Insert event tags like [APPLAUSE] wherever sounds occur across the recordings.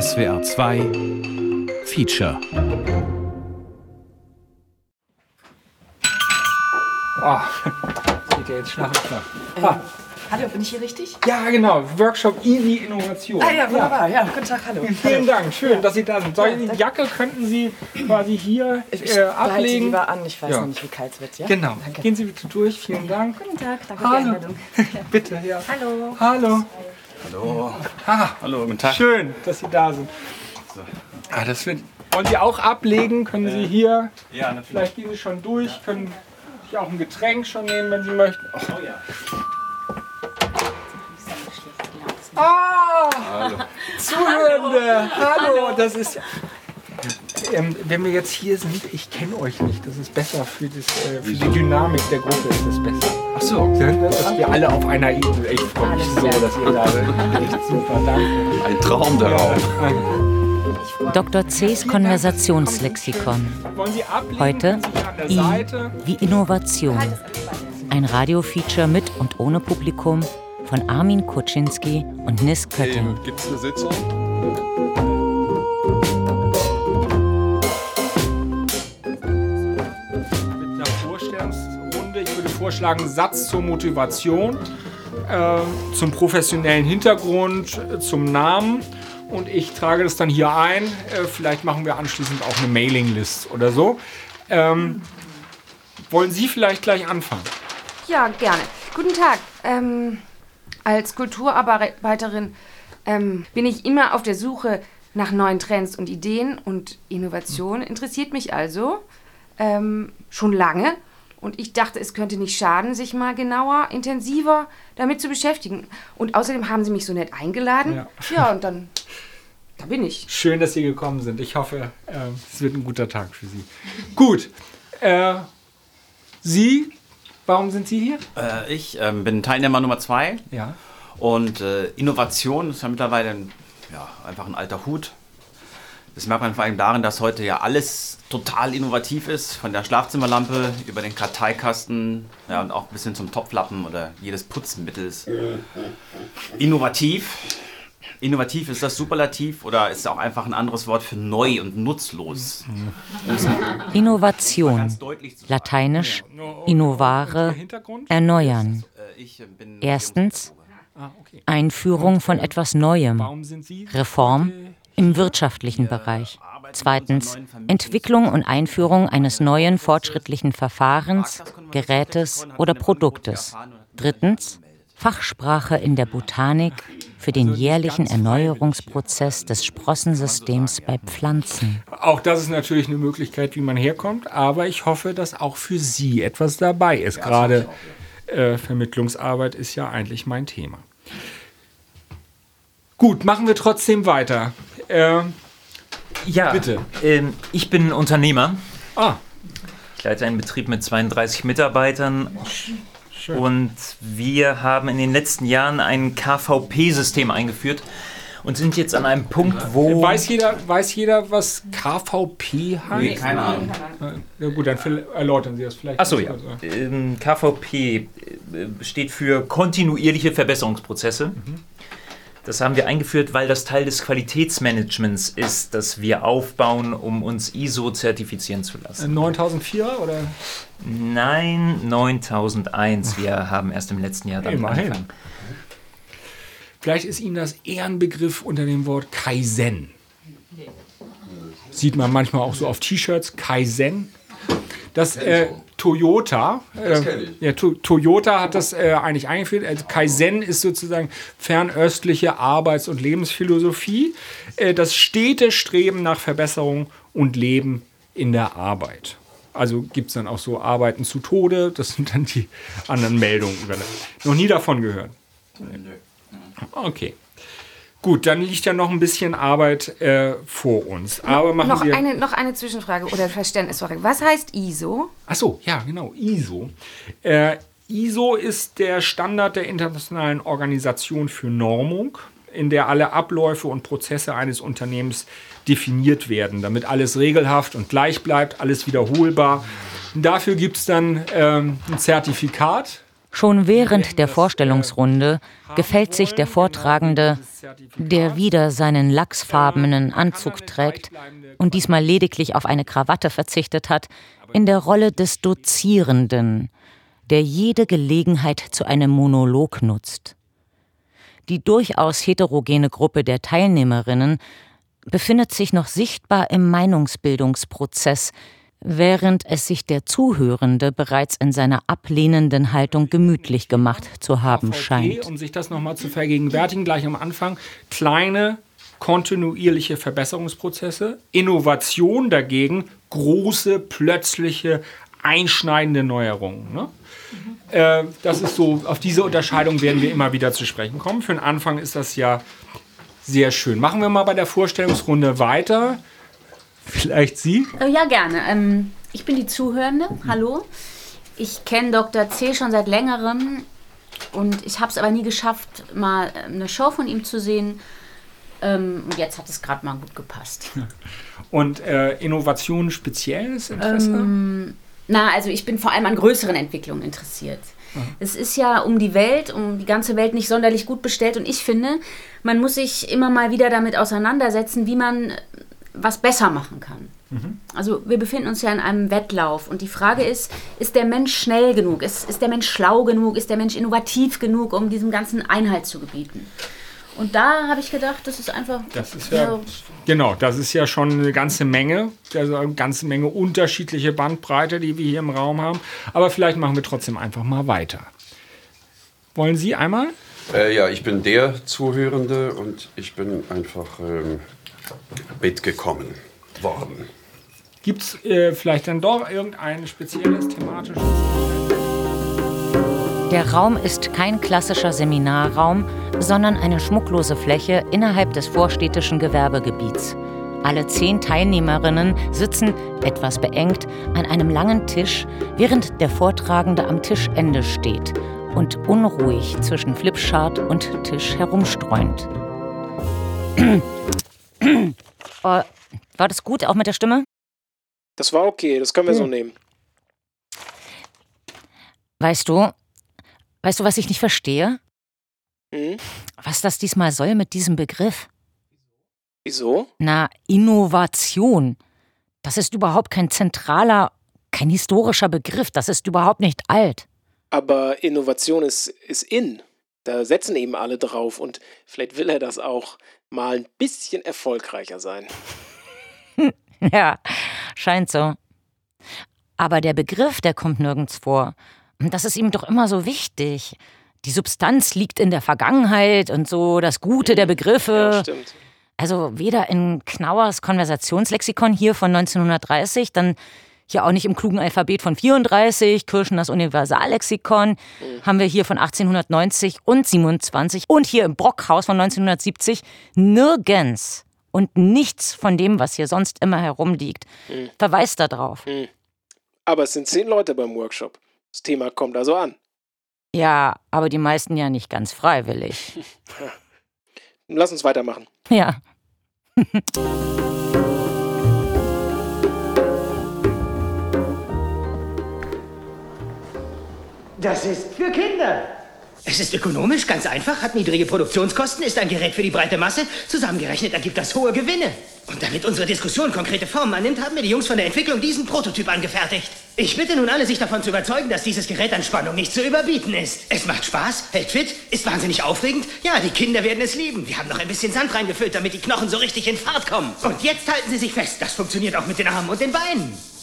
SWR 2 Feature. Ah, geht ja jetzt Schlag auf Schlag. Ah, Hallo, bin ich hier richtig? ja, genau. Workshop Easy Innovation. Ah ja, wunderbar. Ja, guten Tag, hallo. Vielen Dank, schön, dass Sie da sind. Soll Ja, die. Jacke könnten Sie quasi hier Ich äh, ablegen? lieber an, ich weiß Ja. noch nicht, wie kalt es wird. Ja? Genau. Danke. Gehen Sie bitte durch. Vielen Dank. Guten Tag, danke für die Hallo. Einladung. [LAUGHS] Bitte, ja. Hallo. Hallo. Hallo. Ah, Hallo, guten Tag. schön, dass Sie da sind. Ah, das wird. Wollen Sie auch ablegen? Können Sie hier? Ja, natürlich. Vielleicht gehen Sie schon durch. Können sich auch ein Getränk schon nehmen, wenn Sie möchten. Oh, ja. Ah! Hallo. Zuhörende! Hallo! Das ist. Ähm, wenn wir jetzt hier sind, ich kenne euch nicht. Das ist besser für, das, äh, für die Dynamik der Gruppe. Ist das besser. Ach so. Dass wir alle auf einer Ebene. Ich freue mich so, dass ihr da seid. Echt super, danke. Ein Traum der Raum. Dr. Cs Konversationslexikon. Wollen Sie ablegen? Heute I wie Innovation. Ein Radiofeature mit und ohne Publikum von Armin Kuczynski und Nis Kötting. Gibt es eine Sitzung? Vorschlagen, Satz zur Motivation, äh, zum professionellen Hintergrund, äh, zum Namen. Und ich trage das dann hier ein. Äh, vielleicht machen wir anschließend auch eine Mailinglist oder so. Ähm, wollen Sie vielleicht gleich anfangen? Ja, gerne. Guten Tag. Ähm, als Kulturarbeiterin ähm, bin ich immer auf der Suche nach neuen Trends und Ideen und Innovation. Interessiert mich also ähm, schon lange. Und ich dachte, es könnte nicht schaden, sich mal genauer, intensiver damit zu beschäftigen. Und außerdem haben Sie mich so nett eingeladen. Ja. Ja, und dann, da bin ich. Schön, dass Sie gekommen sind. Ich hoffe, äh, es wird ein guter Tag für Sie. Gut. Äh, Sie, warum sind Sie hier? Äh, ich ähm, bin Teilnehmer Nummer zwei Ja. und äh, Innovation ist ja mittlerweile ein, ja, einfach ein alter Hut. Das merkt man vor allem darin, dass heute ja alles total innovativ ist, von der Schlafzimmerlampe über den Karteikasten ja, und auch bis hin zum Topflappen oder jedes Putzmittel ist innovativ. Innovativ ist das Superlativ oder ist auch einfach ein anderes Wort für neu und nutzlos? Innovation. Lateinisch innovare, Hintergrund? erneuern. Äh, ich bin Erstens Ah. Einführung von etwas Neuem. Reform im wirtschaftlichen Bereich. Zweitens Entwicklung und Einführung eines neuen fortschrittlichen Verfahrens, Gerätes oder Produktes. Drittens Fachsprache in der Botanik für den jährlichen Erneuerungsprozess des Sprossensystems bei Pflanzen. Auch das ist natürlich eine Möglichkeit, wie man herkommt, aber ich hoffe, dass auch für Sie etwas dabei ist. Gerade äh, Vermittlungsarbeit ist ja eigentlich mein Thema. Gut, machen wir trotzdem weiter. Äh, Ja, Bitte. Ähm, ich bin Unternehmer. ah, Ich leite einen Betrieb mit 32 Mitarbeitern. schön. Und wir haben in den letzten Jahren ein KVP-System eingeführt und sind jetzt an einem Punkt, wo. Weiß jeder, weiß jeder, was KVP heißt? keine Ahnung. Ja, gut, dann erläutern Sie das vielleicht. Achso, ja. Ähm, KVP äh, steht für kontinuierliche Verbesserungsprozesse. Das haben wir eingeführt, weil das Teil des Qualitätsmanagements ist, das wir aufbauen, um uns ISO zertifizieren zu lassen. 9004 oder? Nein, 9001. Wir haben erst im letzten Jahr damit Immerhin. angefangen. Vielleicht ist Ihnen das eher ein Begriff unter dem Wort Kaizen. Sieht man manchmal auch so auf T-Shirts, Kaizen. Das äh, Toyota, äh, ja, to Toyota hat das äh, eigentlich eingeführt. Also Kaizen ist sozusagen fernöstliche Arbeits- und Lebensphilosophie. Äh, das stete Streben nach Verbesserung und Leben in der Arbeit. Also gibt es dann auch so Arbeiten zu Tode. Das sind dann die anderen Meldungen. Noch nie davon gehört. Okay. Gut, dann liegt ja noch ein bisschen Arbeit äh, vor uns. Aber machen Noch wir. eine, noch eine Zwischenfrage oder Verständnisfrage. Was heißt ISO? Ach so, ja, genau, ISO. Äh, ISO ist der Standard der Internationalen Organisation für Normung, in der alle Abläufe und Prozesse eines Unternehmens definiert werden, damit alles regelhaft und gleich bleibt, alles wiederholbar. Und dafür gibt es dann ähm, ein Zertifikat, Schon während der Vorstellungsrunde gefällt sich der Vortragende, der wieder seinen lachsfarbenen Anzug trägt und diesmal lediglich auf eine Krawatte verzichtet hat, in der Rolle des Dozierenden, der jede Gelegenheit zu einem Monolog nutzt. Die durchaus heterogene Gruppe der Teilnehmerinnen befindet sich noch sichtbar im Meinungsbildungsprozess, während es sich der Zuhörende bereits in seiner ablehnenden Haltung gemütlich gemacht zu haben scheint. Um sich das nochmal zu vergegenwärtigen, gleich am Anfang, kleine kontinuierliche Verbesserungsprozesse, Innovation dagegen, große, plötzliche, einschneidende Neuerungen. Ne? Mhm. Äh, das ist so, auf diese Unterscheidung werden wir immer wieder zu sprechen kommen. Für den Anfang ist das ja sehr schön. Machen wir mal bei der Vorstellungsrunde weiter. Vielleicht Sie? Äh, ja, gerne. Ähm, ich bin die Zuhörende. Hallo. Ich kenne Dr. C. schon seit längerem und ich habe es aber nie geschafft, mal äh, eine Show von ihm zu sehen. Ähm, und jetzt hat es gerade mal gut gepasst. [LAUGHS] Und äh, Innovation spezielles Interesse? Ähm, na, also ich bin vor allem an größeren Entwicklungen interessiert. Es ist ja um die Welt, um die ganze Welt nicht sonderlich gut bestellt und ich finde, man muss sich immer mal wieder damit auseinandersetzen, wie man was besser machen kann. Mhm. Also wir befinden uns ja in einem Wettlauf und die Frage ist, ist der Mensch schnell genug? Ist, ist der Mensch schlau genug? Ist der Mensch innovativ genug, um diesem ganzen Einhalt zu gebieten? Und da habe ich gedacht, das ist einfach. Das ist ja, ja, genau, das ist ja schon eine ganze Menge, also eine ganze Menge unterschiedliche Bandbreite, die wir hier im Raum haben. Aber vielleicht machen wir trotzdem einfach mal weiter. Wollen Sie einmal? Äh, ja, ich bin der Zuhörende und ich bin einfach ähm, mitgekommen worden. Gibt es äh, vielleicht dann doch irgendein spezielles thematisches? Der Raum ist kein klassischer Seminarraum, sondern eine schmucklose Fläche innerhalb des vorstädtischen Gewerbegebiets. Alle zehn Teilnehmerinnen sitzen, etwas beengt, an einem langen Tisch, während der Vortragende am Tischende steht und unruhig zwischen Flipchart und Tisch herumstreunt. oh, [CLEARS THROAT] war das gut, auch mit der Stimme? Das war okay, das können wir hm. so nehmen. Weißt du, Weißt du, was ich nicht verstehe? Hm? Was das diesmal soll mit diesem Begriff? Wieso? Na, Innovation. Das ist überhaupt kein zentraler, kein historischer Begriff. Das ist überhaupt nicht alt. Aber Innovation ist, ist in. Da setzen eben alle drauf und vielleicht will er das auch mal ein bisschen erfolgreicher sein. [LAUGHS] ja, scheint so. Aber der Begriff, der kommt nirgends vor. Das ist ihm doch immer so wichtig. Die Substanz liegt in der Vergangenheit und so das Gute der Begriffe. Ja, stimmt. Also weder in Knauers Konversationslexikon hier von 1930, dann hier auch nicht im klugen Alphabet von 34, Kirschners Universallexikon, haben wir hier von 1890 und 27 und hier im Brockhaus von 1970 nirgends und nichts von dem, was hier sonst immer herumliegt, mhm. verweist darauf. Mhm. Aber es sind zehn Leute beim Workshop. Das Thema kommt also an. Ja, aber die meisten ja nicht ganz freiwillig. [LAUGHS] Lass uns weitermachen. Ja. [LAUGHS] Das ist für Kinder. Es ist ökonomisch ganz einfach, hat niedrige Produktionskosten, ist ein Gerät für die breite Masse. Zusammengerechnet ergibt das hohe Gewinne. Und damit unsere Diskussion konkrete Formen annimmt, haben mir die Jungs von der Entwicklung diesen Prototyp angefertigt. Ich bitte nun alle, sich davon zu überzeugen, dass dieses Gerät an Spannung nicht zu überbieten ist. Es macht Spaß, hält fit, ist wahnsinnig aufregend. Ja, die Kinder werden es lieben. Wir haben noch ein bisschen Sand reingefüllt, damit die Knochen so richtig in Fahrt kommen. Und jetzt halten Sie sich fest, das funktioniert auch mit den Armen und den Beinen.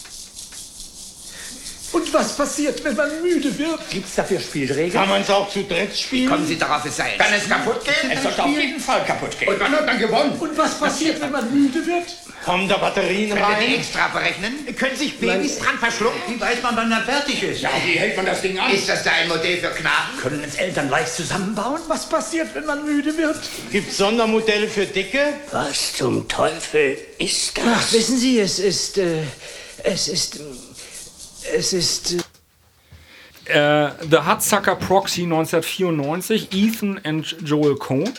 Und was passiert, wenn man müde wird? Gibt's dafür Spielregeln? Kann man es auch zu dritt spielen? Kommen Sie darauf, es sei Kann es kaputt gehen? Es sollte auf jeden Fall kaputt gehen. Und wann hat man gewonnen? Und was passiert, wenn man müde wird? Kommen da Batterien Könnt rein? Könnt ihr die extra berechnen? Können sich Babys Nein. dran verschlucken? Wie weiß man, wann er fertig ist? Ja, wie hält man das Ding an? Ist das da ein Modell für Knaben? Können es Eltern leicht zusammenbauen? Was passiert, wenn man müde wird? Gibt's Sondermodelle für Dicke? Was zum Teufel ist das? Ach, wissen Sie, es ist, äh, es ist, es ist... Äh äh, The Hudsucker Proxy 1994, Ethan and Joel Cohn.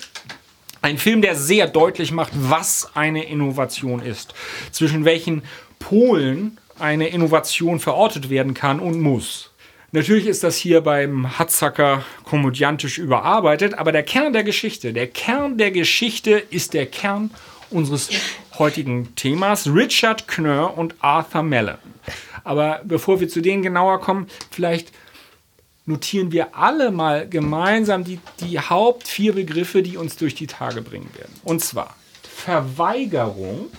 Ein Film, der sehr deutlich macht, was eine Innovation ist. Zwischen welchen Polen eine Innovation verortet werden kann und muss. Natürlich ist das hier beim Hatzacker komödiantisch überarbeitet, aber der Kern der Geschichte, der Kern der Geschichte ist der Kern unseres heutigen Themas, Richard Knörr und Arthur Mellon. Aber bevor wir zu denen genauer kommen, vielleicht notieren wir alle mal gemeinsam die, die Haupt vier Begriffe, die uns durch die Tage bringen werden. Und zwar Verweigerung,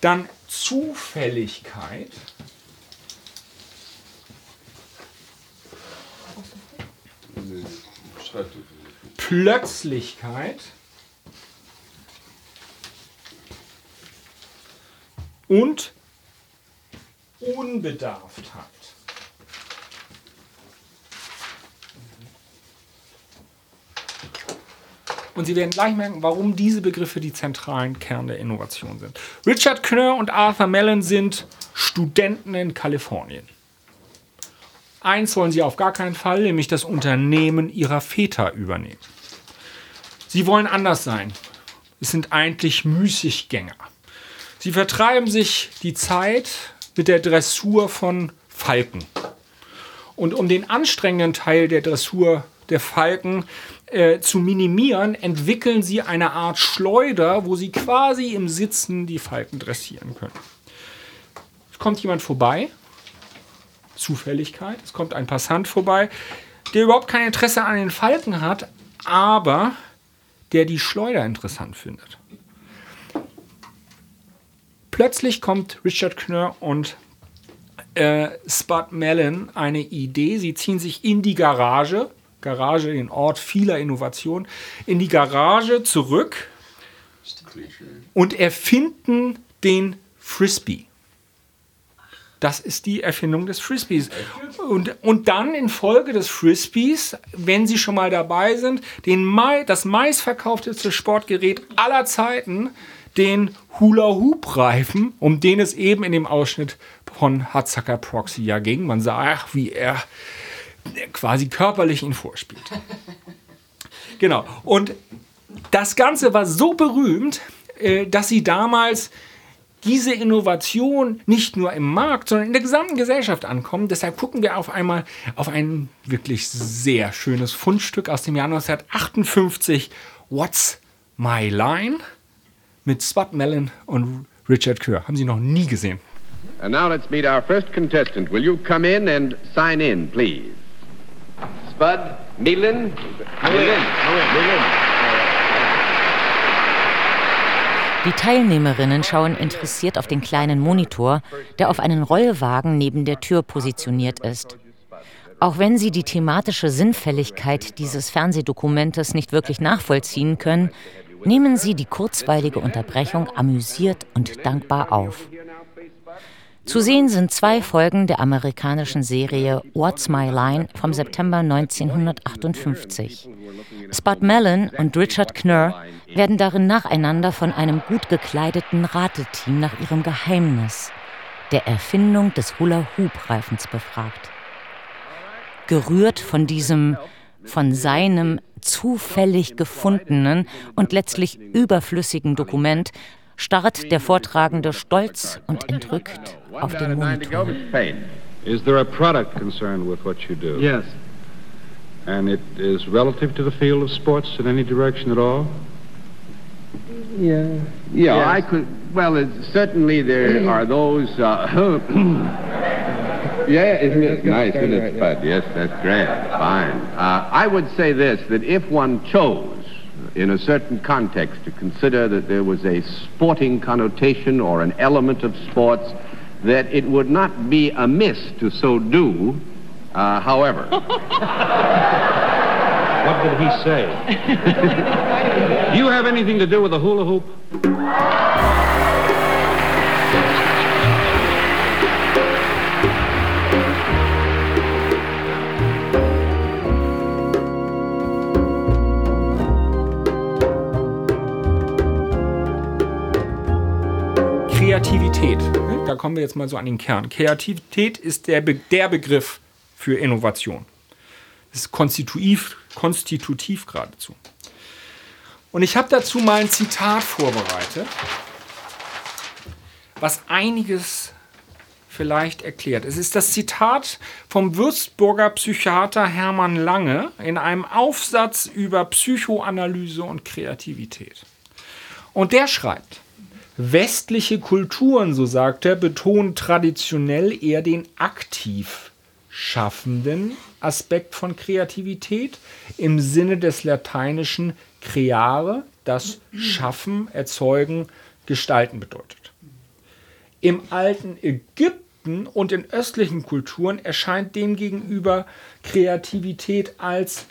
dann Zufälligkeit, Plötzlichkeit und Unbedarftheit. Und Sie werden gleich merken, warum diese Begriffe die zentralen Kern der Innovation sind. Richard Knörr und Arthur Mellon sind Studenten in Kalifornien. Eins wollen sie auf gar keinen Fall, nämlich das Unternehmen ihrer Väter übernehmen. Sie wollen anders sein. Es sind eigentlich Müßiggänger. Sie vertreiben sich die Zeit mit der Dressur von Falken. Und um den anstrengenden Teil der Dressur der Falken äh, zu minimieren, entwickeln sie eine Art Schleuder, wo sie quasi im Sitzen die Falken dressieren können. Es kommt jemand vorbei, Zufälligkeit, es kommt ein Passant vorbei, der überhaupt kein Interesse an den Falken hat, aber der die Schleuder interessant findet. Plötzlich kommt Richard Knörr und äh, Spud Mellon eine Idee. Sie ziehen sich in die Garage, Garage, den Ort vieler Innovationen, in die Garage zurück und erfinden den Frisbee. Das ist die Erfindung des Frisbees. Und, und dann infolge des Frisbees, wenn Sie schon mal dabei sind, den Mai, das meistverkaufteste Sportgerät aller Zeiten, den Hula-Hoop-Reifen, um den es eben in dem Ausschnitt von Hatzacker Proxy ja ging. Man sah, ach, wie er quasi körperlich ihn vorspielt. Genau. Und das Ganze war so berühmt, äh, dass sie damals diese Innovation nicht nur im Markt, sondern in der gesamten Gesellschaft ankommen. Deshalb gucken wir auf einmal auf ein wirklich sehr schönes Fundstück aus dem Jahr 1958, What's My Line? mit Spud Mellon und Richard Kerr. Haben Sie noch nie gesehen. And now let's meet our first contestant. Will you come in and sign in, please? Spud Mellon. Mellon. Die Teilnehmerinnen schauen interessiert auf den kleinen Monitor, der auf einen Rollwagen neben der Tür positioniert ist. Auch wenn sie die thematische Sinnfälligkeit dieses Fernsehdokumentes nicht wirklich nachvollziehen können, nehmen Sie die kurzweilige Unterbrechung amüsiert und dankbar auf. Zu sehen sind zwei Folgen der amerikanischen Serie What's My Line vom September 1958. Spud Mellon und Richard Knurr werden darin nacheinander von einem gut gekleideten Rateteam nach ihrem Geheimnis, der Erfindung des Hula-Hoop-Reifens befragt. Gerührt von diesem, von seinem zufällig gefundenen und letztlich überflüssigen Dokument starrt der Vortragende stolz und entrückt auf den Monitor. Is there a product concerned with what you do? Yes. And it is relative to the field of sports in any direction at all? Yeah. Yeah, Yes. I could. Well, it, certainly there are those. Uh, [CLEARS THROAT] yeah, isn't it nice? Isn't it, Spud? Yes, that's great. Fine. Uh, I would say this: that if one chose, in a certain context, to consider that there was a sporting connotation or an element of sports, that it would not be amiss to so do. Uh, however. [LAUGHS] What did he say? [LAUGHS] do you have anything to do with the hula hoop? Kreativität. Da kommen wir jetzt mal so an den Kern. Kreativität ist der, Be der Begriff für Innovation. Das ist konstitutiv, konstitutiv geradezu. Und ich habe dazu mal ein Zitat vorbereitet was einiges vielleicht erklärt. Es ist das Zitat vom Würzburger Psychiater Hermann Lange in einem Aufsatz über Psychoanalyse und Kreativität. Und der schreibt, westliche Kulturen, so sagt er, betonen traditionell eher den aktiv schaffenden Aspekt von Kreativität im Sinne des lateinischen creare, das Schaffen, Erzeugen, Gestalten bedeutet. Im alten Ägypten und in östlichen Kulturen erscheint demgegenüber Kreativität als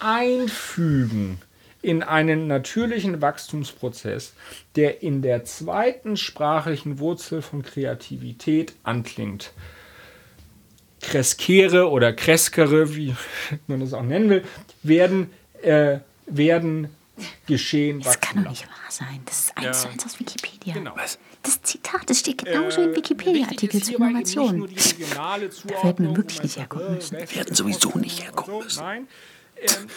Einfügen in einen natürlichen Wachstumsprozess, der in der zweiten sprachlichen Wurzel von Kreativität anklingt. Kreskere oder Kreskere, wie [LAUGHS] man das auch nennen will, werden, äh, werden geschehen. Das kann doch nicht wahr sein. Das ist eins zu eins aus Wikipedia. Genau. Das Zitat, das steht genauso im Wikipedia-Artikel zur Innovation. [LAUGHS] Da werden wir wirklich nicht herkommen müssen. Wir werden sowieso nicht herkommen müssen. Nein,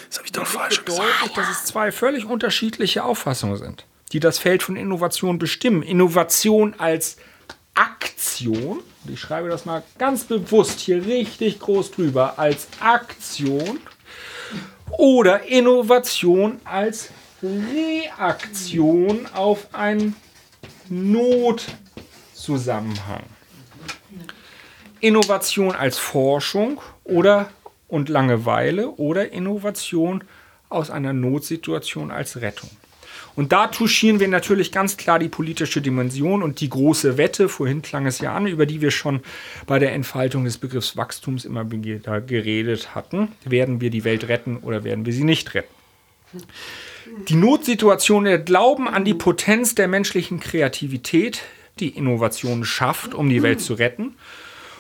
das habe ich doch falsch gesagt. Dass es zwei völlig unterschiedliche Auffassungen sind, die das Feld von Innovation bestimmen. Innovation als Aktion, ich schreibe das mal ganz bewusst hier richtig groß drüber, als Aktion oder Innovation als Reaktion auf einen Notzusammenhang. Innovation als Forschung oder und Langeweile oder Innovation aus einer Notsituation als Rettung. Und da touchieren wir natürlich ganz klar die politische Dimension und die große Wette, vorhin klang es ja an, über die wir schon bei der Entfaltung des Begriffs Wachstums immer geredet hatten. Werden wir die Welt retten oder werden wir sie nicht retten? Die Notsituation, der Glauben an die Potenz der menschlichen Kreativität, die Innovation schafft, um die Welt zu retten,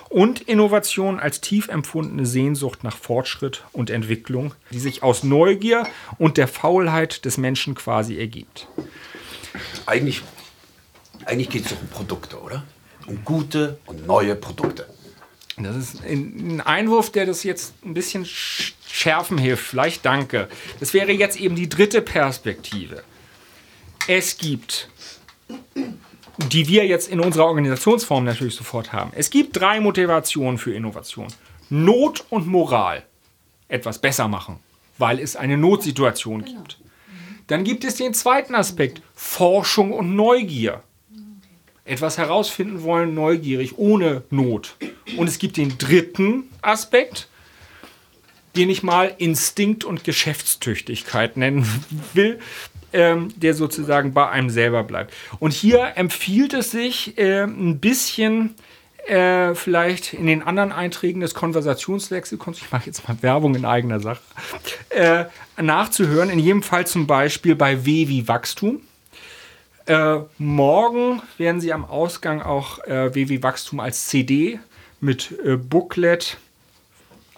und Innovation als tief empfundene Sehnsucht nach Fortschritt und Entwicklung, die sich aus Neugier und der Faulheit des Menschen quasi ergibt. Eigentlich, eigentlich geht es um Produkte, oder? Um gute und neue Produkte. Das ist ein Einwurf, der das jetzt ein bisschen schärfen hilft. Vielleicht danke. Das wäre jetzt eben die dritte Perspektive. Es gibt die wir jetzt in unserer Organisationsform natürlich sofort haben. Es gibt drei Motivationen für Innovation. Not und Moral. Etwas besser machen, weil es eine Notsituation gibt. Dann gibt es den zweiten Aspekt, Forschung und Neugier. Etwas herausfinden wollen, neugierig, ohne Not. Und es gibt den dritten Aspekt, den ich mal Instinkt und Geschäftstüchtigkeit nennen [LAUGHS] will ähm, der sozusagen bei einem selber bleibt. Und hier empfiehlt es sich äh, ein bisschen äh, vielleicht in den anderen Einträgen des Konversationslexikons, ich mache jetzt mal Werbung in eigener Sache, äh, nachzuhören. In jedem Fall zum Beispiel bei W wie Wachstum. Äh, morgen werden Sie am Ausgang auch äh, W wie Wachstum als CD mit äh, Booklet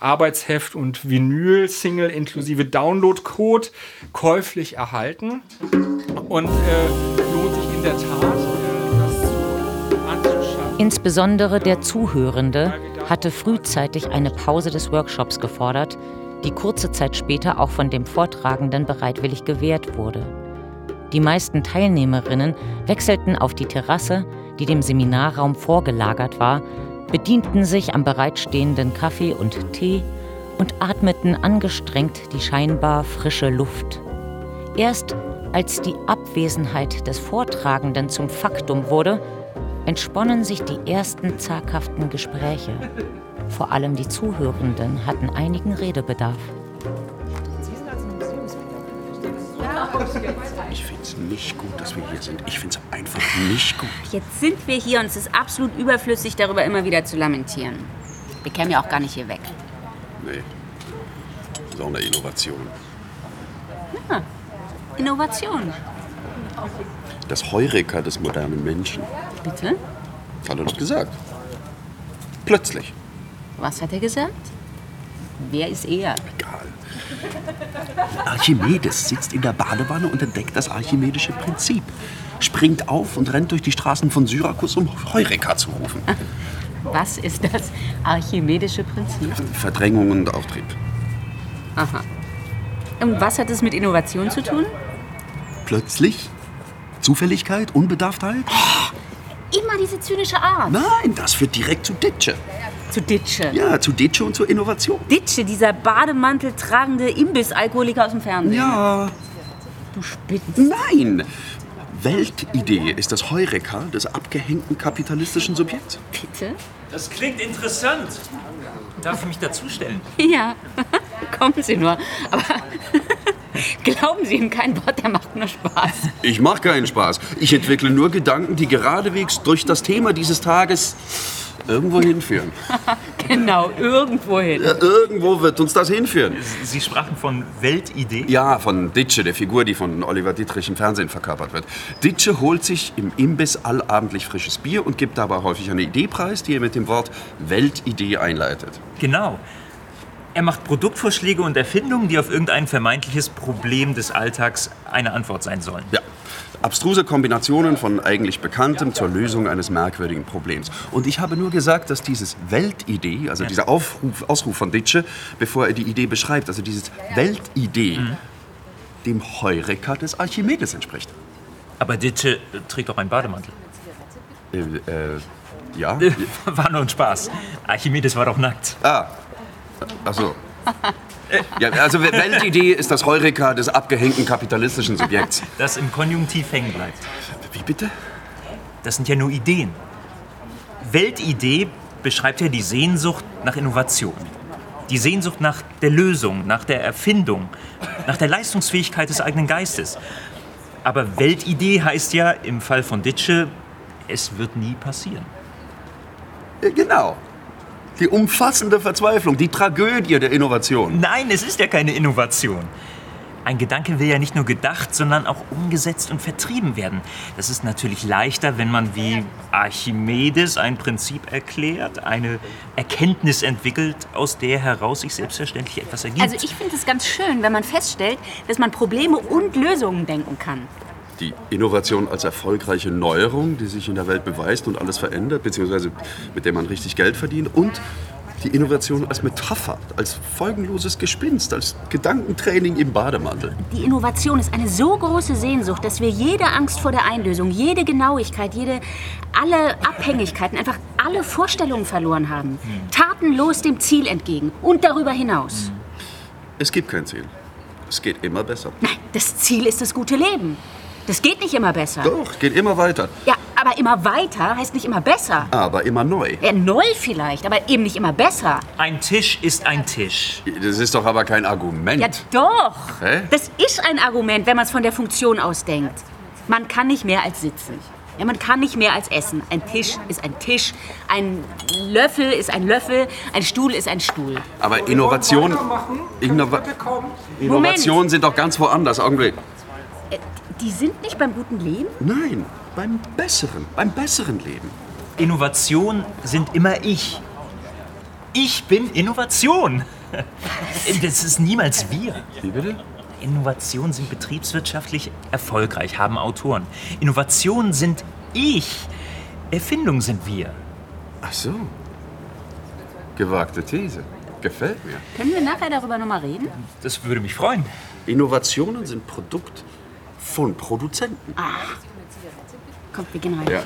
Arbeitsheft und Vinyl-Single inklusive Download-Code käuflich erhalten. Und äh, lohnt sich in der Tat, äh, das anzuschauen. Insbesondere der Zuhörende hatte frühzeitig eine Pause des Workshops gefordert, die kurze Zeit später auch von dem Vortragenden bereitwillig gewährt wurde. Die meisten Teilnehmerinnen wechselten auf die Terrasse, die dem Seminarraum vorgelagert war, bedienten sich am bereitstehenden Kaffee und Tee und atmeten angestrengt die scheinbar frische Luft. Erst als die Abwesenheit des Vortragenden zum Faktum wurde, entsponnen sich die ersten zaghaften Gespräche. Vor allem die Zuhörenden hatten einigen Redebedarf. Ich finde es nicht gut, dass wir hier sind. Ich finde es einfach nicht gut. Jetzt sind wir hier und es ist absolut überflüssig, darüber immer wieder zu lamentieren. Wir kämen ja auch gar nicht hier weg. Nee. Das ist auch eine Innovation. Ja, Innovation. Das Heureka des modernen Menschen. Bitte? Hat er doch gesagt. Plötzlich. Was hat er gesagt? Wer ist er? Egal. Archimedes sitzt in der Badewanne und entdeckt das archimedische Prinzip. Springt auf und rennt durch die Straßen von Syrakus, um Heureka zu rufen. Was ist das archimedische Prinzip? Verdrängung und Auftrieb. Aha. Und was hat es mit Innovation zu tun? Plötzlich? Zufälligkeit? Unbedarftheit? immer diese zynische Art. Nein, das führt direkt zu Ditsche. Zu Ditsche. Ja, zu Ditsche und zur Innovation. Ditsche, dieser Bademantel tragende Imbissalkoholiker aus dem Fernsehen. Ja. Du spinnst. Nein! Weltidee ist das Heureka des abgehängten kapitalistischen Subjekts. Bitte? Das klingt interessant. Darf ich mich dazustellen? [LAUGHS] Ja, [LAUGHS] kommen Sie nur. Aber [LAUGHS] glauben Sie ihm kein Wort, der macht nur Spaß. Ich mache keinen Spaß. Ich entwickle nur Gedanken, die geradewegs durch das Thema dieses Tages irgendwo hinführen. [LAUGHS] genau, irgendwo hin. Ja, irgendwo wird uns das hinführen. Sie sprachen von Weltidee? Ja, von Ditsche, der Figur, die von Oliver Dietrich im Fernsehen verkörpert wird. Ditsche holt sich im Imbiss allabendlich frisches Bier und gibt dabei häufig eine Idee preis, die er mit dem Wort Weltidee einleitet. Genau. Er macht Produktvorschläge und Erfindungen, die auf irgendein vermeintliches Problem des Alltags eine Antwort sein sollen. Ja. Abstruse Kombinationen von eigentlich Bekanntem zur Lösung eines merkwürdigen Problems. Und ich habe nur gesagt, dass dieses Weltidee, also dieser Aufruf, Ausruf von Ditsche, bevor er die Idee beschreibt, also dieses Weltidee, dem Heureka des Archimedes entspricht. Aber Ditsche äh, trägt auch einen Bademantel. Äh, äh, ja? [LAUGHS] War nur ein Spaß. Archimedes war doch nackt. Ah, ach so. [LAUGHS] Ja, also Weltidee ist das Heureka des abgehängten kapitalistischen Subjekts. Das im Konjunktiv hängen bleibt. Wie bitte? Das sind ja nur Ideen. Weltidee beschreibt ja die Sehnsucht nach Innovation. Die Sehnsucht nach der Lösung, nach der Erfindung, nach der Leistungsfähigkeit des eigenen Geistes. Aber Weltidee heißt ja im Fall von Ditsche, es wird nie passieren. Ja, Genau. Die umfassende Verzweiflung, die Tragödie der Innovation. Nein, es ist ja keine Innovation. Ein Gedanke will ja nicht nur gedacht, sondern auch umgesetzt und vertrieben werden. Das ist natürlich leichter, wenn man wie Archimedes ein Prinzip erklärt, eine Erkenntnis entwickelt, aus der heraus sich selbstverständlich etwas ergibt. Also ich finde es ganz schön, wenn man feststellt, dass man Probleme und Lösungen denken kann. Die Innovation als erfolgreiche Neuerung, die sich in der Welt beweist und alles verändert, beziehungsweise mit der man richtig Geld verdient. Und die Innovation als Metapher, als folgenloses Gespinst, als Gedankentraining im Bademantel. Die Innovation ist eine so große Sehnsucht, dass wir jede Angst vor der Einlösung, jede Genauigkeit, jede, alle Abhängigkeiten, einfach alle Vorstellungen verloren haben. Tatenlos dem Ziel entgegen und darüber hinaus. Es gibt kein Ziel. Es geht immer besser. Nein, das Ziel ist das gute Leben. Das geht nicht immer besser. Doch, geht immer weiter. Ja, aber immer weiter heißt nicht immer besser. Aber immer neu. Ja, neu vielleicht, aber eben nicht immer besser. Ein Tisch ist ein Tisch. Das ist doch aber kein Argument. Ja, doch. Hä? Das ist ein Argument, wenn man es von der Funktion aus denkt. Man kann nicht mehr als sitzen. Ja, man kann nicht mehr als essen. Ein Tisch ist ein Tisch, ein Löffel ist ein Löffel, ein Stuhl ist ein Stuhl. Aber Innovation. Innova Innovationen sind doch ganz woanders. Augenblick. Die sind nicht beim guten Leben? Nein, beim besseren, beim besseren Leben. Innovation sind immer ich. Ich bin Innovation. Das ist niemals wir. Wie bitte? Innovationen sind betriebswirtschaftlich erfolgreich, haben Autoren. Innovationen sind ich. Erfindungen sind wir. Ach so. Gewagte These. Gefällt mir. Können wir nachher darüber nochmal reden? Das würde mich freuen. Innovationen sind Produkt von Produzenten. Ach. Kommt, wir gehen rein. Ja.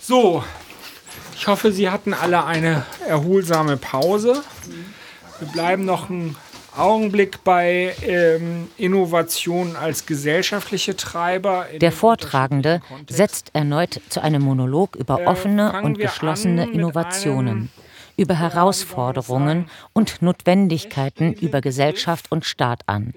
So, ich hoffe, Sie hatten alle eine erholsame Pause. Wir bleiben noch einen Augenblick bei ähm, Innovation als gesellschaftliche Treiber. Der Vortragende setzt erneut zu einem Monolog über Äh, offene fangen und geschlossene Innovationen, über Herausforderungen und Notwendigkeiten über Gesellschaft und Staat an.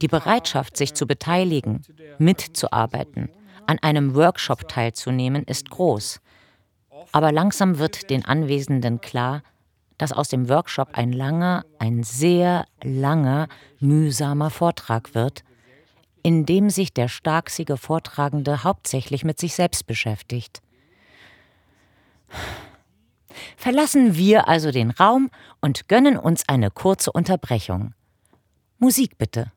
Die Bereitschaft, sich zu beteiligen, mitzuarbeiten, an einem Workshop teilzunehmen, ist groß. Aber langsam wird den Anwesenden klar, dass aus dem Workshop ein langer, ein sehr langer, mühsamer Vortrag wird, in dem sich der starksiege Vortragende hauptsächlich mit sich selbst beschäftigt. Verlassen wir also den Raum und gönnen uns eine kurze Unterbrechung. Musik bitte.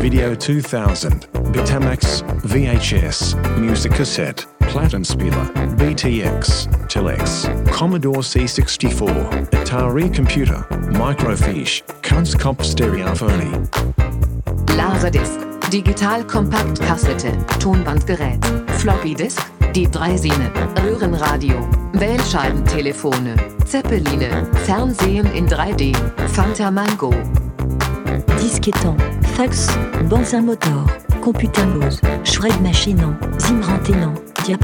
Video 2000, Betamax, VHS, music cassette, Plattenspieler, BTX, Telex, Commodore C64, Atari Computer, Microfiche, Kunstkopf Stereophonie. Laserdisc, Digital-Kompaktkassette, Tonbandgerät, Floppy-Disk, die Dreisine, Röhrenradio, Wählscheibentelefone, Zeppeline, Fernsehen in 3D, Fanta Mango. Disquettant, fax, Banzin Motor, Computerlose, Shred Machinant, Zimrantenant, Media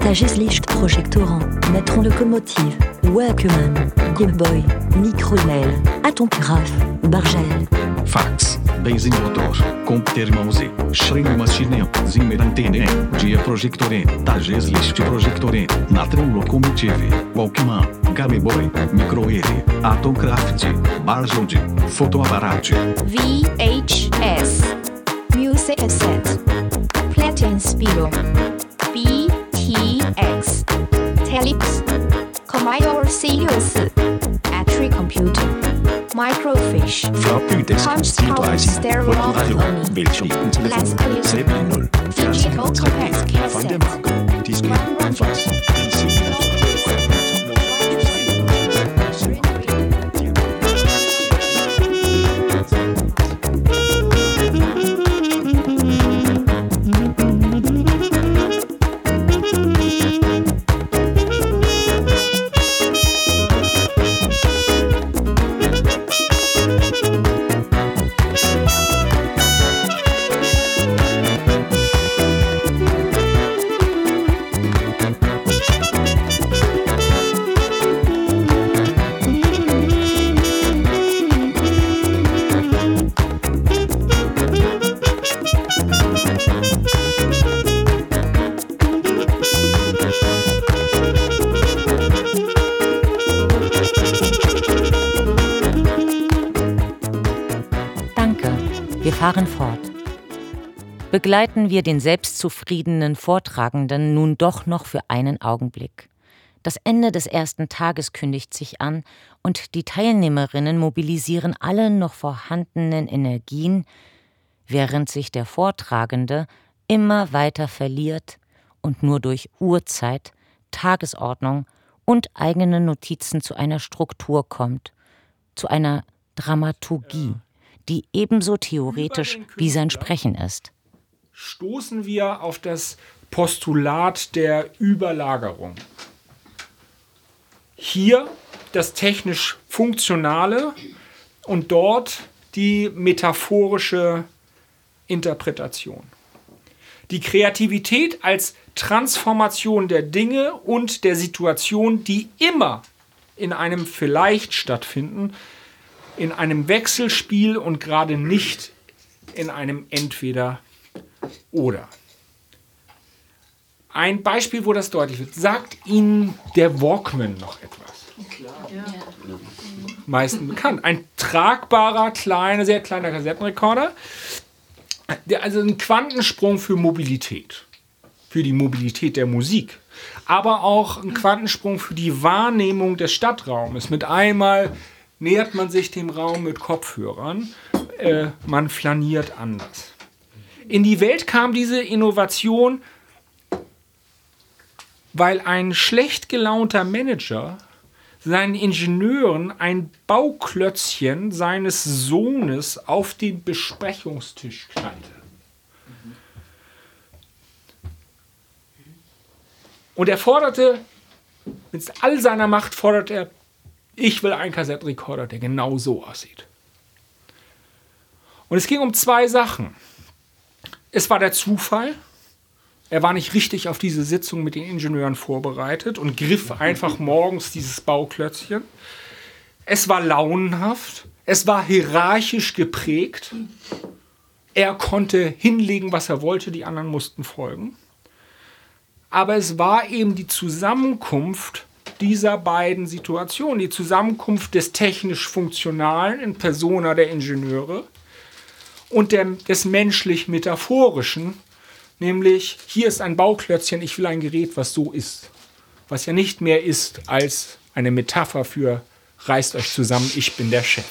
Tageslicht Projectoran, Natron Locomotive, Walkman, Game Boy, Micromail, Atomgraph, Bargel. Fax, Benzinmotor, Computer Mouse, Schreibmaschine, Zimmerantenne, Dia Projectoren, Tageslicht Projectoren, Natron Locomotive, Walkman, Game Boy, Microair, Atomcraft, Bargeld, Fotoaparat. VHS. Music Asset. E Platin Spiegel. BTX, Telex, Commodore C64, Atari Computer, Microfiche, Floppy Disk, die Dreisine, Röhrenradio, Wählscheibentelefon, Zeppeline 0, Fernsehen und 3D, von der Mango, Disketten, Fax, Benzin, Begleiten wir den selbstzufriedenen Vortragenden nun doch noch für einen Augenblick. Das Ende des ersten Tages kündigt sich an und die Teilnehmerinnen mobilisieren alle noch vorhandenen Energien, während sich der Vortragende immer weiter verliert und nur durch Uhrzeit, Tagesordnung und eigene Notizen zu einer Struktur kommt, zu einer Dramaturgie, die ebenso theoretisch wie sein Sprechen ist. Stoßen wir auf das Postulat der Überlagerung. Hier das technisch Funktionale und dort die metaphorische Interpretation. Die Kreativität als Transformation der Dinge und der Situation, die immer in einem Vielleicht stattfinden, in einem Wechselspiel und gerade nicht in einem Entweder oder. Ein Beispiel, wo das deutlich wird. Sagt Ihnen der Walkman noch etwas? Meisten bekannt. Ein tragbarer, kleiner, sehr kleiner Kassettenrekorder. Der, also ein Quantensprung für Mobilität. Für die Mobilität der Musik. Aber auch ein Quantensprung für die Wahrnehmung des Stadtraumes. Mit einmal nähert man sich dem Raum mit Kopfhörern. Äh, man flaniert anders. In die Welt kam diese Innovation, weil ein schlecht gelaunter Manager seinen Ingenieuren ein Bauklötzchen seines Sohnes auf den Besprechungstisch knallte. Und er forderte, mit all seiner Macht fordert er, ich will einen Kassettenrekorder, der genau so aussieht. Und es ging um zwei Sachen. Es war der Zufall. Er war nicht richtig auf diese Sitzung mit den Ingenieuren vorbereitet und griff [LAUGHS] einfach morgens dieses Bauklötzchen. Es war launenhaft. Es war hierarchisch geprägt. Er konnte hinlegen, was er wollte, die anderen mussten folgen. Aber es war eben die Zusammenkunft dieser beiden Situationen, die Zusammenkunft des technisch Funktionalen in Persona der Ingenieure und der, des menschlich-metaphorischen, nämlich hier ist ein Bauklötzchen, ich will ein Gerät, was so ist, was ja nicht mehr ist als eine Metapher für reißt euch zusammen, ich bin der Chef.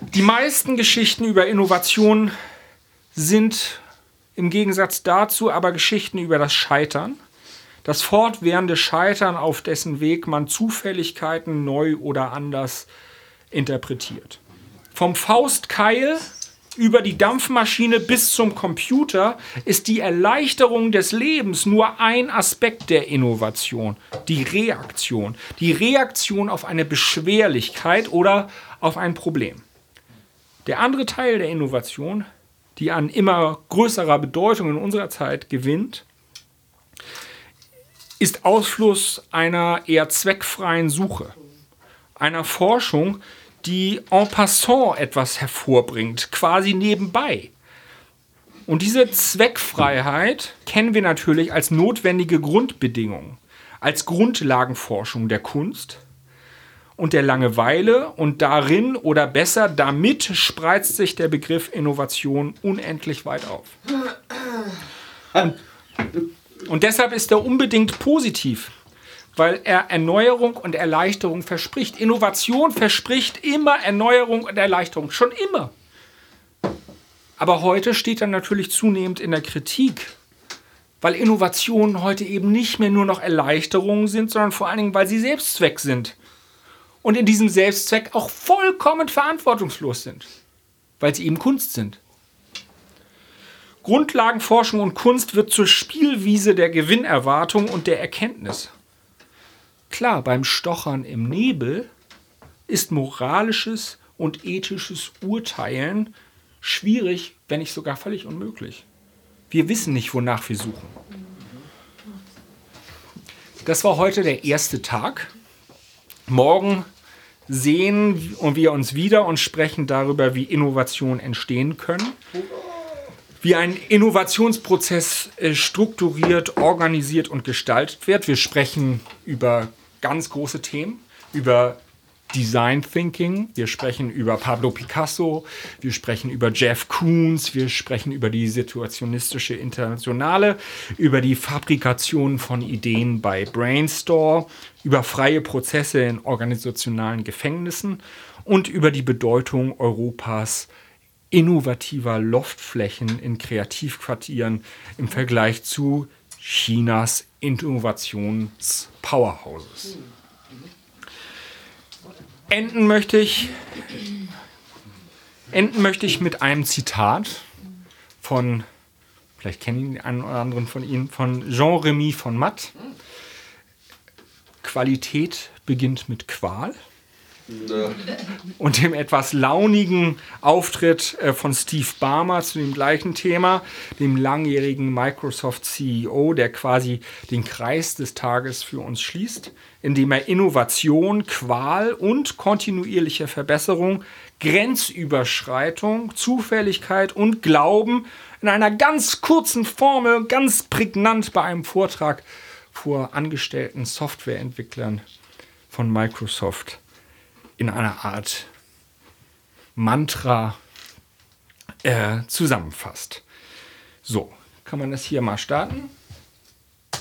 Die meisten Geschichten über Innovation sind Im Gegensatz dazu aber Geschichten über das Scheitern, das fortwährende Scheitern, auf dessen Weg man Zufälligkeiten neu oder anders interpretiert. Vom Faustkeil über die Dampfmaschine bis zum Computer ist die Erleichterung des Lebens nur ein Aspekt der Innovation, die Reaktion. Die Reaktion auf eine Beschwerlichkeit oder auf ein Problem. Der andere Teil der Innovation, die an immer größerer Bedeutung in unserer Zeit gewinnt, ist Ausfluss einer eher zweckfreien Suche, einer Forschung, die en passant etwas hervorbringt, quasi nebenbei. Und diese Zweckfreiheit kennen wir natürlich als notwendige Grundbedingung, als Grundlagenforschung der Kunst und der Langeweile und darin oder besser damit spreizt sich der Begriff Innovation unendlich weit auf. Und, und deshalb ist er unbedingt positiv weil er Erneuerung und Erleichterung verspricht. Innovation verspricht immer Erneuerung und Erleichterung, schon immer. Aber heute steht er natürlich zunehmend in der Kritik, weil Innovationen heute eben nicht mehr nur noch Erleichterungen sind, sondern vor allen Dingen, weil sie Selbstzweck sind. Und in diesem Selbstzweck auch vollkommen verantwortungslos sind, weil sie eben Kunst sind. Grundlagenforschung und Kunst wird zur Spielwiese der Gewinnerwartung und der Erkenntnis. Klar, beim Stochern im Nebel ist moralisches und ethisches Urteilen schwierig, wenn nicht sogar völlig unmöglich. Wir wissen nicht, wonach wir suchen. Das war heute der erste Tag. Morgen sehen wir uns wieder und sprechen darüber, wie Innovationen entstehen können, wie ein Innovationsprozess äh, strukturiert, organisiert und gestaltet wird. Wir sprechen über ganz große Themen. Über Design Thinking, wir sprechen über Pablo Picasso, wir sprechen über Jeff Koons, wir sprechen über die situationistische Internationale, über die Fabrikation von Ideen bei Brainstorm, über freie Prozesse in organisationalen Gefängnissen und über die Bedeutung Europas innovativer Loftflächen in Kreativquartieren im Vergleich zu Chinas Innovationspowerhouses. Enden möchte ich, enden möchte ich mit einem Zitat von, vielleicht kennen die einen oder anderen von Ihnen, von Jean-Remy von Matt. Qualität beginnt mit Qual und dem etwas launigen Auftritt äh, von Steve Barmer zu dem gleichen Thema, dem langjährigen Microsoft CEO, der quasi den Kreis des Tages für uns schließt, indem er Innovation, Qual und kontinuierliche Verbesserung, Grenzüberschreitung, Zufälligkeit und Glauben in einer ganz kurzen Formel, ganz prägnant bei einem Vortrag vor angestellten Softwareentwicklern von Microsoft in einer Art Mantra äh, zusammenfasst. So, kann man das hier mal starten?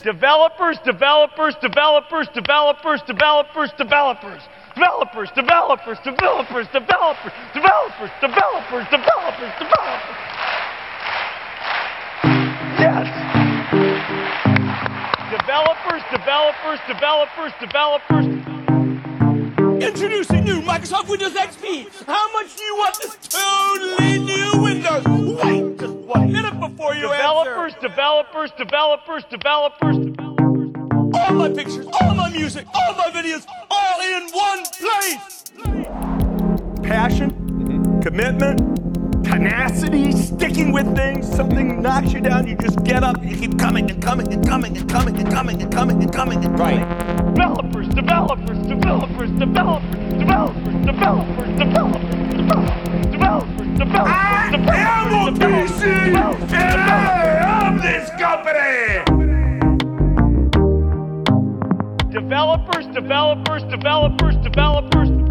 Developers, developers, developers, developers, developers, developers. Developers, developers, developers, developers, developers, developers, developers, developers. Yes. Developers, developers, developers, developers. Introducing new Microsoft Windows XP. How much do you want this totally new Windows? Wait, just one minute before you developers, answer. Developers, developers, developers, developers. All my pictures, all my music, all my videos, all in one place. Passion, mm-hmm. commitment, tenacity, sticking with things. Something knocks you down, you just get up, you keep coming and coming and coming and coming and coming and coming and coming and coming. Right. Developers, developers, developers, developers, developers, developers, developers, developers, developers, developers. I am OTC, and I am this company. Developers, developers, developers, developers.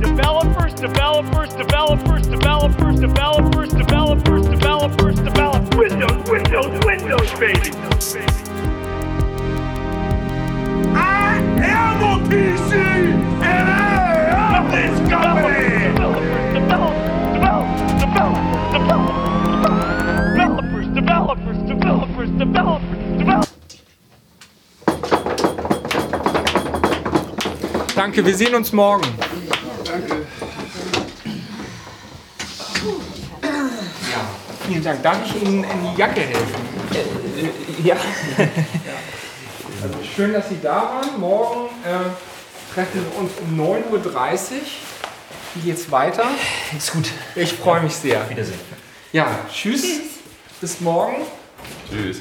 developers, developers, developers, developers, developers, developers, developers. Developers. Windows, Windows, Windows, baby. I am a PC and I am this company. Developers, developers, developers, developers, developers, developers, developers. Danke, wir sehen uns morgen. Ja, vielen Dank. Darf ich Ihnen in die Jacke helfen? ja. Also schön, dass Sie da waren. Morgen äh, treffen wir uns um 9.30 Uhr. Wie geht's weiter? Ist gut. Ich freue mich sehr. Wiedersehen. Ja, tschüss. Bis morgen. Tschüss.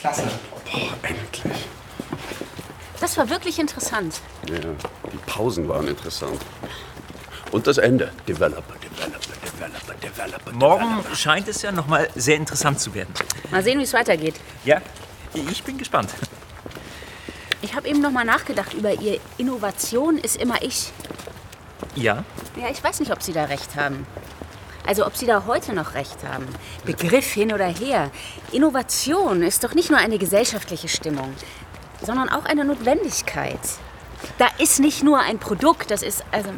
Klasse. Boah, endlich. Das war wirklich interessant. Ja, die Pausen waren interessant. Und das Ende. Developer, Developer. Morgen scheint es ja noch mal sehr interessant zu werden. Mal sehen, wie es weitergeht. Ja, ich bin gespannt. Ich habe eben noch mal nachgedacht über Ihr Innovation ist immer ich. Ja? Ja, ich weiß nicht, ob Sie da recht haben. Also ob Sie da heute noch recht haben. Begriff hin oder her. Innovation ist doch nicht nur eine gesellschaftliche Stimmung, sondern auch eine Notwendigkeit. Da ist nicht nur ein Produkt, das ist also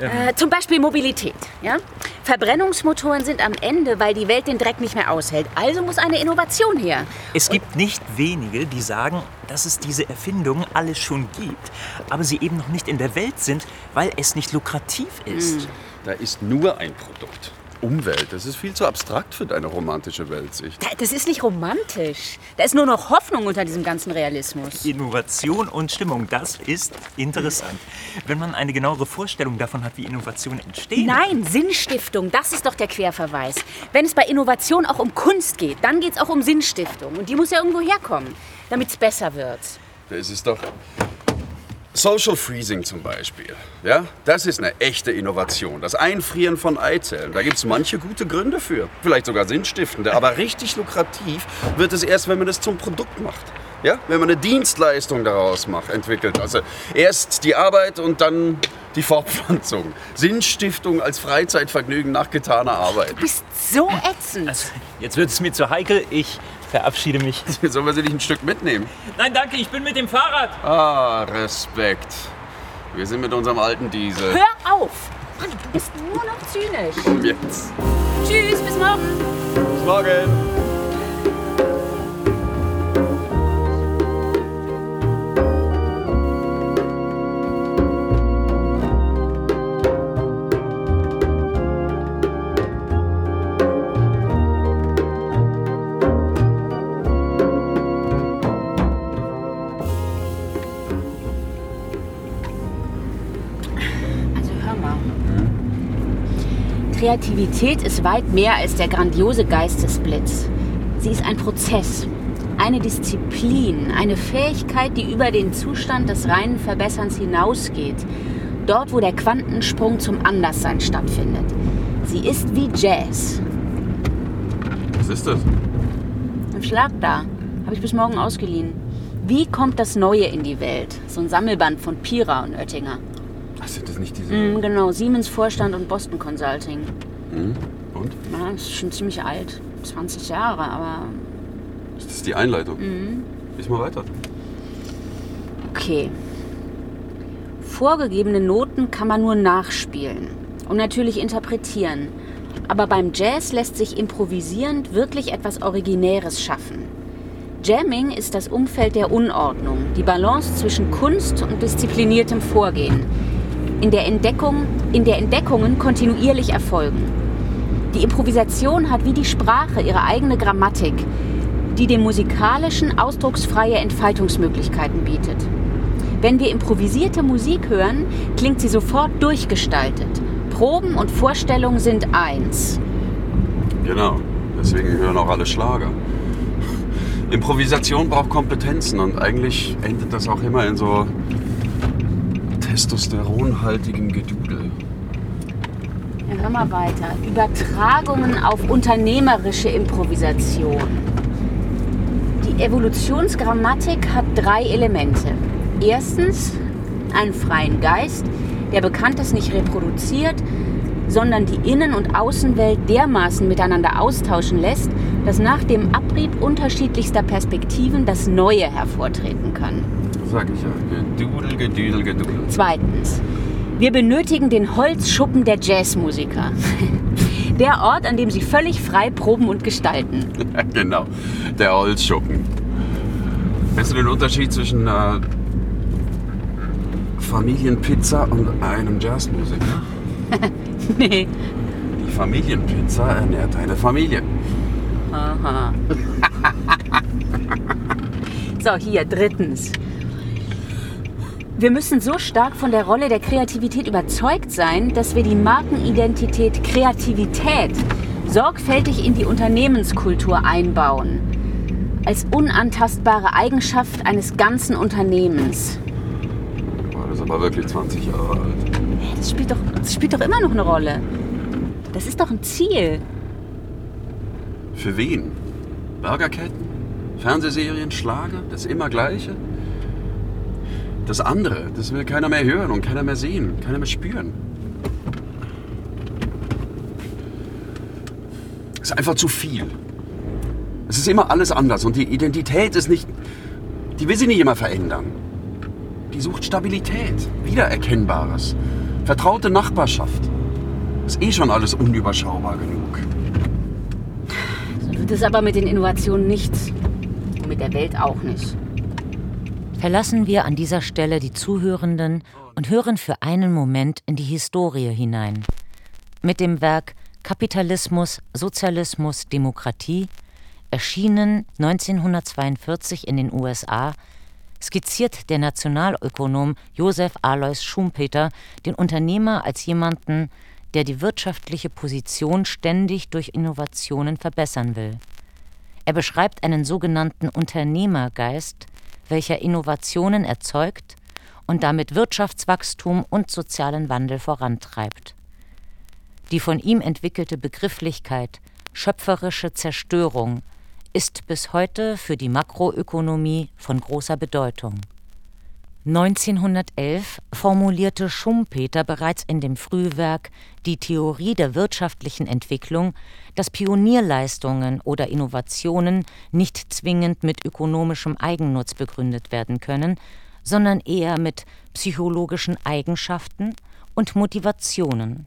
äh, zum Beispiel Mobilität. Ja? Verbrennungsmotoren sind am Ende, weil die Welt den Dreck nicht mehr aushält. Also muss eine Innovation her. Es gibt nicht wenige, die sagen, dass es diese Erfindungen alles schon gibt, aber sie eben noch nicht in der Welt sind, weil es nicht lukrativ ist. Da ist nur ein Produkt. Umwelt, das ist viel zu abstrakt für deine romantische Weltsicht. Da- Das ist nicht romantisch. Da ist nur noch Hoffnung unter diesem ganzen Realismus. Innovation und Stimmung, das ist interessant. Wenn man eine genauere Vorstellung davon hat, wie Innovationen entstehen. Nein, Sinnstiftung, das ist doch der Querverweis. Wenn es bei Innovation auch um Kunst geht, dann geht es auch um Sinnstiftung. Und die muss ja irgendwo herkommen, damit es besser wird. Das ist doch. Social Freezing zum Beispiel. Ja, das ist eine echte Innovation. Das Einfrieren von Eizellen. Da gibt es manche gute Gründe für. Vielleicht sogar sinnstiftende. Aber richtig lukrativ wird es erst, wenn man das zum Produkt macht. Ja, wenn man eine Dienstleistung daraus macht, entwickelt. Also erst die Arbeit und dann die Fortpflanzung. Sinnstiftung als Freizeitvergnügen nach getaner Arbeit. Du bist so ätzend. Jetzt wird es mir zu heikel. Ich verabschiede mich. [LAUGHS] Sollen wir sie nicht ein Stück mitnehmen? Nein, danke, ich bin mit dem Fahrrad. Ah, Respekt. Wir sind mit unserem alten Diesel. Hör auf! Mann, du bist nur noch zynisch. Komm jetzt. Tschüss, bis morgen. Bis morgen. Kreativität ist weit mehr als der grandiose Geistesblitz. Sie ist ein Prozess, eine Disziplin, eine Fähigkeit, die über den Zustand des reinen Verbesserns hinausgeht. Dort, wo der Quantensprung zum Anderssein stattfindet. Sie ist wie Jazz. Was ist das? Ein Schlag da. Habe ich bis morgen ausgeliehen. Wie kommt das Neue in die Welt? So ein Sammelband von Pira und Oettinger. Sind das nicht diese. Mm, genau, Siemens Vorstand und Boston Consulting. Hm? Und? Ja, das ist schon ziemlich alt. 20 Jahre, aber. Ist das die Einleitung? Mhm. Lies mal weiter. Okay. Vorgegebene Noten kann man nur nachspielen und natürlich interpretieren. Aber beim Jazz lässt sich improvisierend wirklich etwas Originäres schaffen. Jamming ist das Umfeld der Unordnung, die Balance zwischen Kunst und diszipliniertem Vorgehen, in der, Entdeckung, in der Entdeckungen kontinuierlich erfolgen. Die Improvisation hat wie die Sprache ihre eigene Grammatik, die dem musikalischen ausdrucksfreie Entfaltungsmöglichkeiten bietet. Wenn wir improvisierte Musik hören, klingt sie sofort durchgestaltet. Proben und Vorstellung sind eins. Genau. Deswegen hören auch alle Schlager. Improvisation braucht Kompetenzen und eigentlich endet das auch immer in so testosteronhaltigem Gedudel. Ja, hör mal weiter. Übertragungen auf unternehmerische Improvisation. Die Evolutionsgrammatik hat drei Elemente. Erstens einen freien Geist, der Bekanntes nicht reproduziert, sondern die Innen- und Außenwelt dermaßen miteinander austauschen lässt, dass nach dem Abrieb unterschiedlichster Perspektiven das Neue hervortreten kann. Sag ich ja. Gedudel, gedüdel, gedudel. Zweitens, wir benötigen den Holzschuppen der Jazzmusiker. [LAUGHS] Der Ort, an dem sie völlig frei proben und gestalten. [LAUGHS] Ja, genau. Der Holzschuppen. Kennst du den Unterschied zwischen äh, Familienpizza und einem Jazzmusiker? [LAUGHS] nee. Die Familienpizza ernährt eine Familie. Aha. so, hier, drittens. Wir müssen so stark von der Rolle der Kreativität überzeugt sein, dass wir die Markenidentität Kreativität sorgfältig in die Unternehmenskultur einbauen. Als unantastbare Eigenschaft eines ganzen Unternehmens. Das ist aber wirklich 20 Jahre alt. Das spielt, doch, das spielt doch immer noch eine Rolle. Das ist doch ein Ziel. Für wen? Burgerketten? Fernsehserien? Schlager? Das immer Gleiche? Das andere, das will keiner mehr hören und keiner mehr sehen, keiner mehr spüren. Es ist einfach zu viel. Es ist immer alles anders und die Identität ist nicht. Die will sich nicht immer verändern. Die sucht Stabilität, Wiedererkennbares, vertraute Nachbarschaft. Ist eh schon alles unüberschaubar genug. So wird es aber mit den Innovationen nichts. Und mit der Welt auch nicht. Verlassen wir an dieser Stelle die Zuhörenden und hören für einen Moment in die Historie hinein. Mit dem Werk Kapitalismus, Sozialismus, Demokratie, erschienen 1942 in den USA, skizziert der Nationalökonom Josef Alois Schumpeter den Unternehmer als jemanden, der die wirtschaftliche Position ständig durch Innovationen verbessern will. Er beschreibt einen sogenannten Unternehmergeist, welcher Innovationen erzeugt und damit Wirtschaftswachstum und sozialen Wandel vorantreibt. Die von ihm entwickelte Begrifflichkeit schöpferische Zerstörung ist bis heute für die Makroökonomie von großer Bedeutung. 1911 formulierte Schumpeter bereits in dem Frühwerk Die Theorie der wirtschaftlichen Entwicklung, dass Pionierleistungen oder Innovationen nicht zwingend mit ökonomischem Eigennutz begründet werden können, sondern eher mit psychologischen Eigenschaften und Motivationen.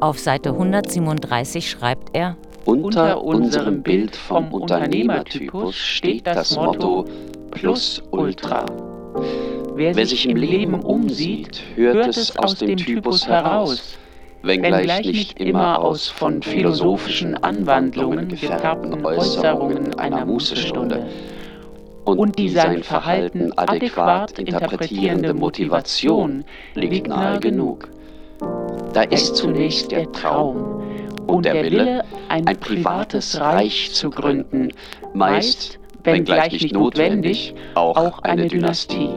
Auf Seite 137 schreibt er, Unter unserem Bild vom Unternehmertypus steht das Motto Plus Ultra. Wer sich im Leben umsieht, hört es aus dem Typus heraus, wenngleich nicht immer aus von philosophischen Anwandlungen gefärbten Äußerungen einer Mußestunde. Und die sein Verhalten adäquat interpretierende Motivation liegt nahe genug. Da ist zunächst der Traum und der Wille, ein privates Reich zu gründen, meist, wenngleich nicht notwendig, auch eine Dynastie.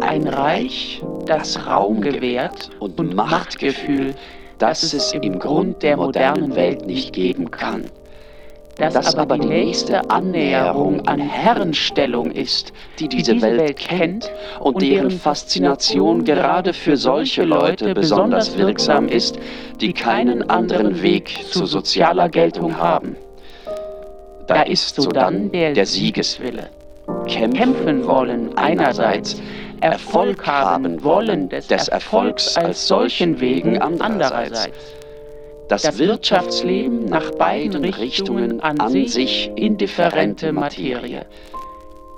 Ein Reich, das Raum gewährt und Machtgefühl, das es im Grund der modernen Welt nicht geben kann. Das aber die nächste Annäherung an Herrenstellung ist, die diese Welt kennt und deren Faszination gerade für solche Leute besonders wirksam ist, die keinen anderen Weg zu sozialer Geltung haben. Da ist sodann der Siegeswille. Kämpfen wollen einerseits, Erfolg haben wollen des Erfolgs als solchen Wegen andererseits. Das Wirtschaftsleben nach beiden Richtungen an sich indifferente Materie.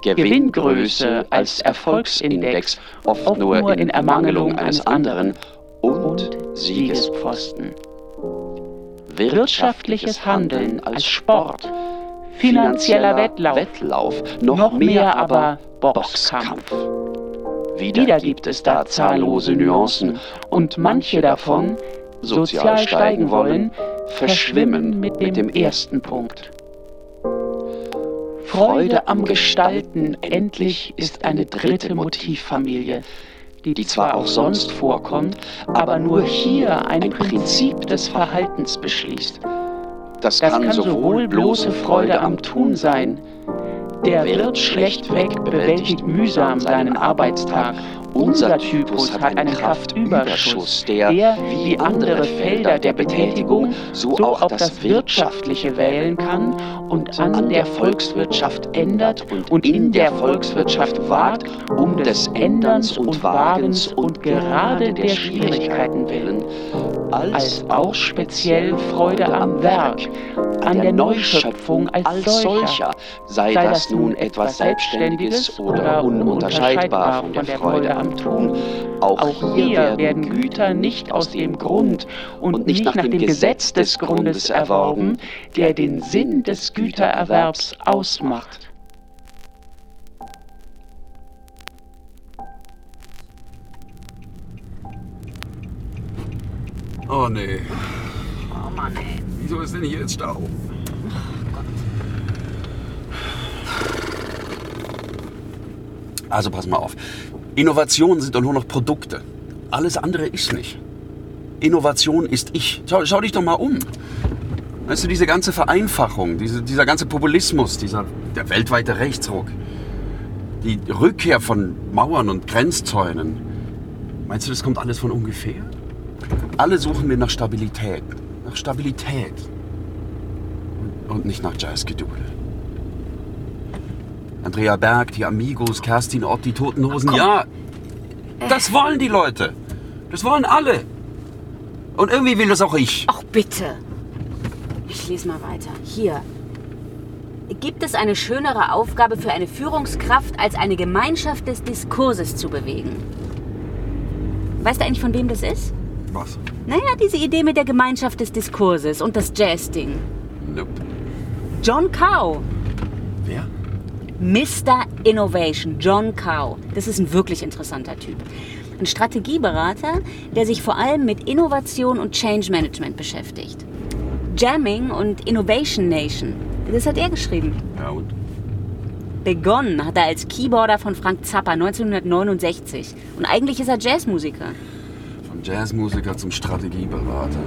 Gewinngröße als Erfolgsindex, oft nur in Ermangelung eines anderen, und Siegespfosten. Wirtschaftliches Handeln als Sport, finanzieller Wettlauf, Wettlauf noch mehr aber Boxkampf. Wieder gibt es da zahllose Nuancen und manche davon, sozial steigen wollen, verschwimmen mit dem ersten Punkt. Freude am Gestalten endlich ist eine dritte Motivfamilie, die zwar auch sonst vorkommt, aber nur hier ein Prinzip des Verhaltens beschließt. Das kann sowohl bloße Freude am Tun sein, der Wirt schlechtweg bewältigt mühsam seinen Arbeitstag. Unser Typus hat einen Kraftüberschuss, der, wie andere Felder der Betätigung, so auch das Wirtschaftliche wählen kann und an der Volkswirtschaft ändert und in der Volkswirtschaft wagt, um des Änderns und Wagens und gerade der Schwierigkeiten willen, als auch speziell Freude am Werk, an der Neuschöpfung als solcher, sei das nun etwas Selbstständiges oder ununterscheidbar von der Freude am Tun. Auch hier werden Güter nicht aus dem Grund und nicht nach dem Gesetz des Grundes erworben, der den Sinn des Gütererwerbs ausmacht. Oh nee. Oh Mann, ey. Wieso ist denn hier jetzt Stau? Also pass mal auf. Innovationen sind doch nur noch Produkte. Alles andere ist nicht. Innovation ist ich. Schau, schau dich doch mal um. Weißt du, diese ganze Vereinfachung, diese, dieser ganze Populismus, dieser, der weltweite Rechtsruck, die Rückkehr von Mauern und Grenzzäunen. Meinst du, das kommt alles von ungefähr? Alle suchen wir nach Stabilität. Nach Stabilität. Und nicht nach Jazzgedudel. Andrea Berg, die Amigos, Kerstin Ott, die Toten Hosen. Ja, das wollen die Leute. Das wollen alle. Und irgendwie will das auch ich. Ach bitte. Ich lese mal weiter. Hier. Gibt es eine schönere Aufgabe für eine Führungskraft, als eine Gemeinschaft des Diskurses zu bewegen? Weißt du eigentlich, von wem das ist? Was? Naja, diese Idee mit der Gemeinschaft des Diskurses und das Jazz-Ding. Nope. John Cow. Wer? Mr. Innovation, John Cow. Das ist ein wirklich interessanter Typ. Ein Strategieberater, der sich vor allem mit Innovation und Change Management beschäftigt. Jamming und Innovation Nation, das hat er geschrieben. Ja und? Begonnen hat er als Keyboarder von Frank Zappa 1969. Und eigentlich ist er Jazzmusiker. Vom Jazzmusiker zum Strategieberater.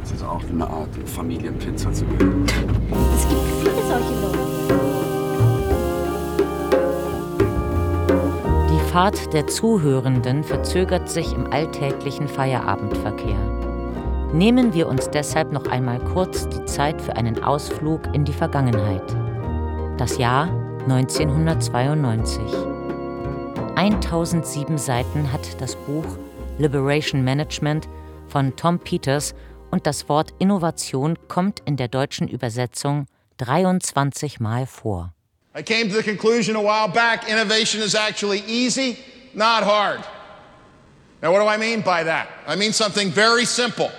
Das ist auch eine Art Familienpizza zu geben. Es gibt viele solche Leute. Fahrt der Zuhörenden verzögert sich im alltäglichen Feierabendverkehr. Nehmen wir uns deshalb noch einmal kurz die Zeit für einen Ausflug in die Vergangenheit. Das Jahr 1992. 1007 Seiten hat das Buch Liberation Management von Tom Peters und das Wort Innovation kommt in der deutschen Übersetzung 23 Mal vor. I came to the conclusion a while back innovation is actually easy, not hard. Now, what do I mean by that? I mean something very simple.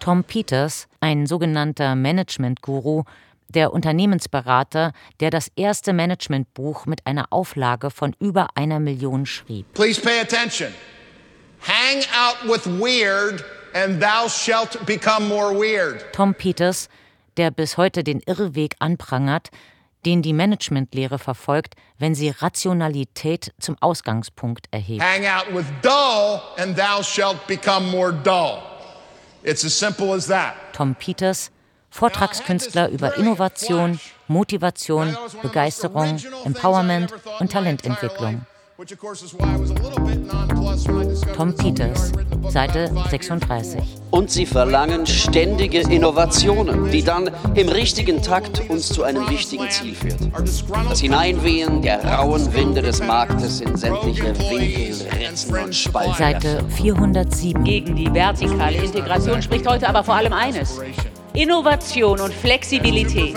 Tom Peters, ein sogenannter Management-Guru, der Unternehmensberater, der das erste Managementbuch mit einer Auflage von über einer Million schrieb. Please pay attention. Hang out with weird, and thou shalt become more weird. Tom Peters, der bis heute den Irrweg anprangert, den die Managementlehre verfolgt, wenn sie Rationalität zum Ausgangspunkt erhebt. Hang out with dull, and thou shalt become more dull. It's as simple as that. Tom Peters, Vortragskünstler über Innovation, Motivation, Begeisterung, Empowerment und Talententwicklung. Tom Peters, Seite 36. Und sie verlangen ständige Innovationen, die dann im richtigen Takt uns zu einem wichtigen Ziel führt. Das Hineinwehen der rauen Winde des Marktes in sämtliche Winkel, Ritzen und Spalten. Seite 407. Gegen die vertikale Integration spricht heute aber vor allem eines. Innovation und Flexibilität.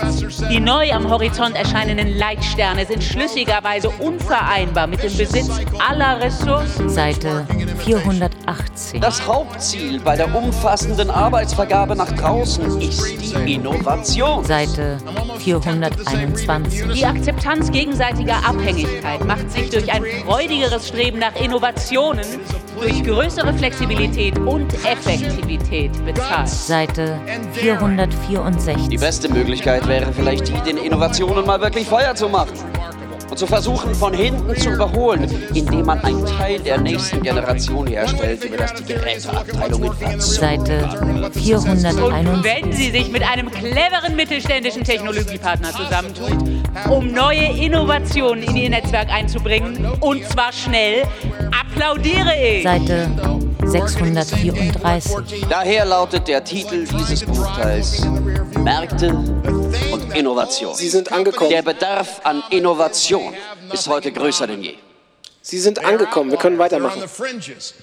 Die neu am Horizont erscheinenden Leitsterne sind schlüssigerweise unvereinbar mit dem Besitz aller Ressourcen. Seite 418. Das Hauptziel bei der umfassenden Arbeitsvergabe nach draußen ist die Innovation. Seite 421. Die Akzeptanz gegenseitiger Abhängigkeit macht sich durch ein freudigeres Streben nach Innovationen durch größere Flexibilität und Effektivität bezahlt. Seite 464. Die beste Möglichkeit wäre vielleicht die, den Innovationen mal wirklich Feuer zu machen. Und zu versuchen, von hinten zu überholen, indem man einen Teil der nächsten Generation herstellt, über das die Geräteabteilungen verzogen Seite Und 461. wenn sie sich mit einem cleveren mittelständischen Technologiepartner zusammentut, um neue Innovationen in ihr Netzwerk einzubringen, und zwar schnell, applaudiere ich. Seite 634. Daher lautet der Titel dieses Buchteils Märkte und Innovation. Sie sind angekommen. Der Bedarf an Innovation ist heute größer denn je. Sie sind angekommen. Wir können weitermachen.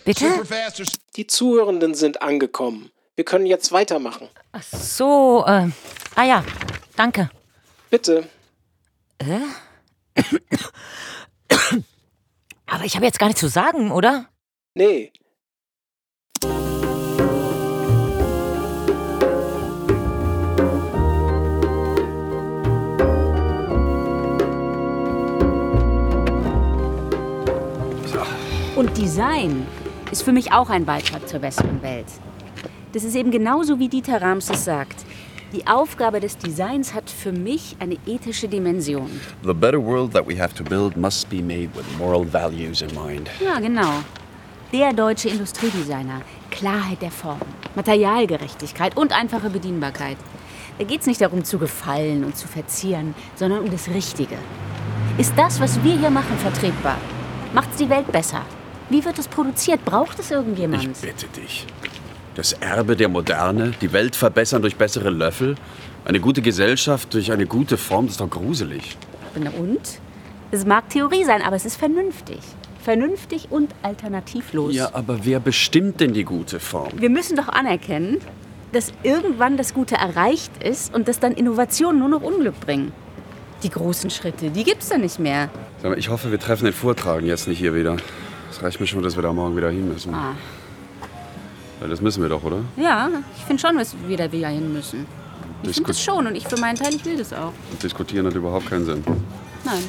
Bitte? Die Zuhörenden sind angekommen. Wir können jetzt weitermachen. So, äh, ah ja, danke. Bitte. Äh? [COUGHS] Aber ich habe jetzt gar nichts zu sagen, oder? Nee. Und Design ist für mich auch ein Beitrag zur besseren Welt. Das ist eben genauso, wie Dieter Rams es sagt. Die Aufgabe des Designs hat für mich eine ethische Dimension. The better world that we have to build must be made with moral values in mind. Ja, genau. Der deutsche Industriedesigner. Klarheit der Form, Materialgerechtigkeit und einfache Bedienbarkeit. Da geht es nicht darum zu gefallen und zu verzieren, sondern um das Richtige. Ist das, was wir hier machen, vertretbar? Macht's die Welt besser? Wie wird es produziert? Braucht es irgendjemand? Ich bitte dich. Das Erbe der Moderne, die Welt verbessern durch bessere Löffel, eine gute Gesellschaft durch eine gute Form, das ist doch gruselig. Na und? Es mag Theorie sein, aber es ist vernünftig. Vernünftig und alternativlos. Ja, aber wer bestimmt denn die gute Form? Wir müssen doch anerkennen, dass irgendwann das Gute erreicht ist und dass dann Innovationen nur noch Unglück bringen. Die großen Schritte, die gibt's dann nicht mehr. Mal, ich hoffe, wir treffen den Vortragen jetzt nicht hier wieder. Es reicht mir schon, dass wir da morgen wieder hin müssen. Ah. Ja, das müssen wir doch, oder? Ja, ich finde schon, dass wir da wieder hin müssen. Ich finde das schon und ich für meinen Teil, ich will das auch. Diskutieren hat überhaupt keinen Sinn. Nein.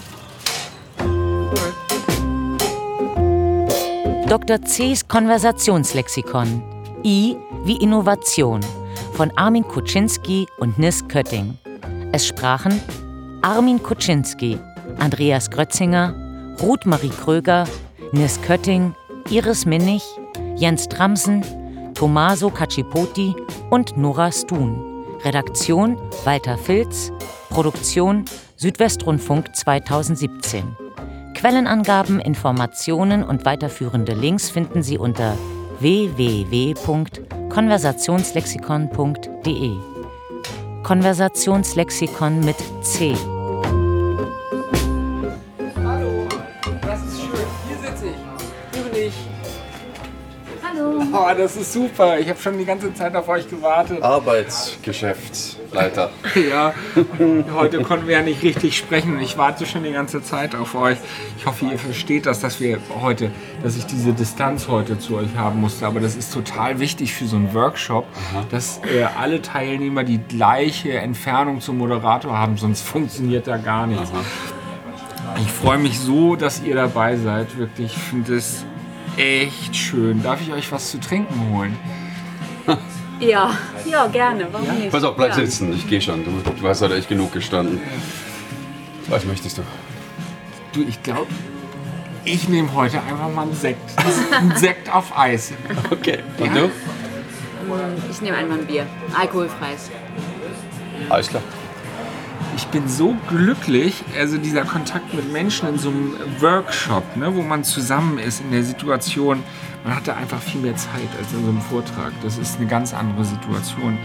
Dr. C.'s Konversationslexikon. I wie Innovation von Armin Kuczynski und Nis Kötting. Es sprachen Armin Kuczynski, Andreas Grötzinger, Ruth Marie Kröger, Nis Kötting, Iris Minnig, Jens Tramsen, Tommaso Caccipotti und Nora Stun. Redaktion Walter Filz, Produktion Südwestrundfunk 2017. Quellenangaben, Informationen und weiterführende Links finden Sie unter www.konversationslexikon.de. Konversationslexikon mit C. Oh, das ist super. Ich habe schon die ganze Zeit auf euch gewartet. Arbeitsgeschäftsleiter. [LAUGHS] Ja, heute konnten wir ja nicht richtig sprechen und ich warte schon die ganze Zeit auf euch. Ich hoffe, ihr versteht das, dass wir heute, dass ich diese Distanz heute zu euch haben musste. Aber das ist total wichtig für so einen Workshop, dass äh, alle Teilnehmer die gleiche Entfernung zum Moderator haben, sonst funktioniert da gar nichts. Ich freue mich so, dass ihr dabei seid. Wirklich, ich finde es echt schön. Darf ich euch was zu trinken holen? [LAUGHS] Ja, ja, gerne. Warum nicht? Pass auf, bleib ja. sitzen. Ich gehe schon. Du, du hast heute echt genug gestanden. Was möchtest du? Du, ich glaube, ich nehme heute einfach mal einen Sekt. [LAUGHS] Ein Sekt auf Eis. Okay. Und Ja. du? Ich nehme einmal ein Bier. Alkoholfreies. Alles klar. Ich bin so glücklich, also dieser Kontakt mit Menschen in so einem Workshop, ne, wo man zusammen ist in der Situation. Man hat da einfach viel mehr Zeit als in so einem Vortrag. Das ist eine ganz andere Situation.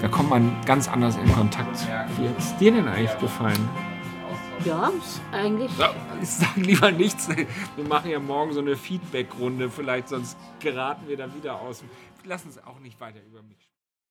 Da kommt man ganz anders in Kontakt. Wie hat es dir denn eigentlich gefallen? Ja, eigentlich. Ich sage lieber nichts. Wir machen ja morgen so eine Feedback-Runde. Vielleicht sonst geraten wir da wieder aus. Lass uns auch nicht weiter über mich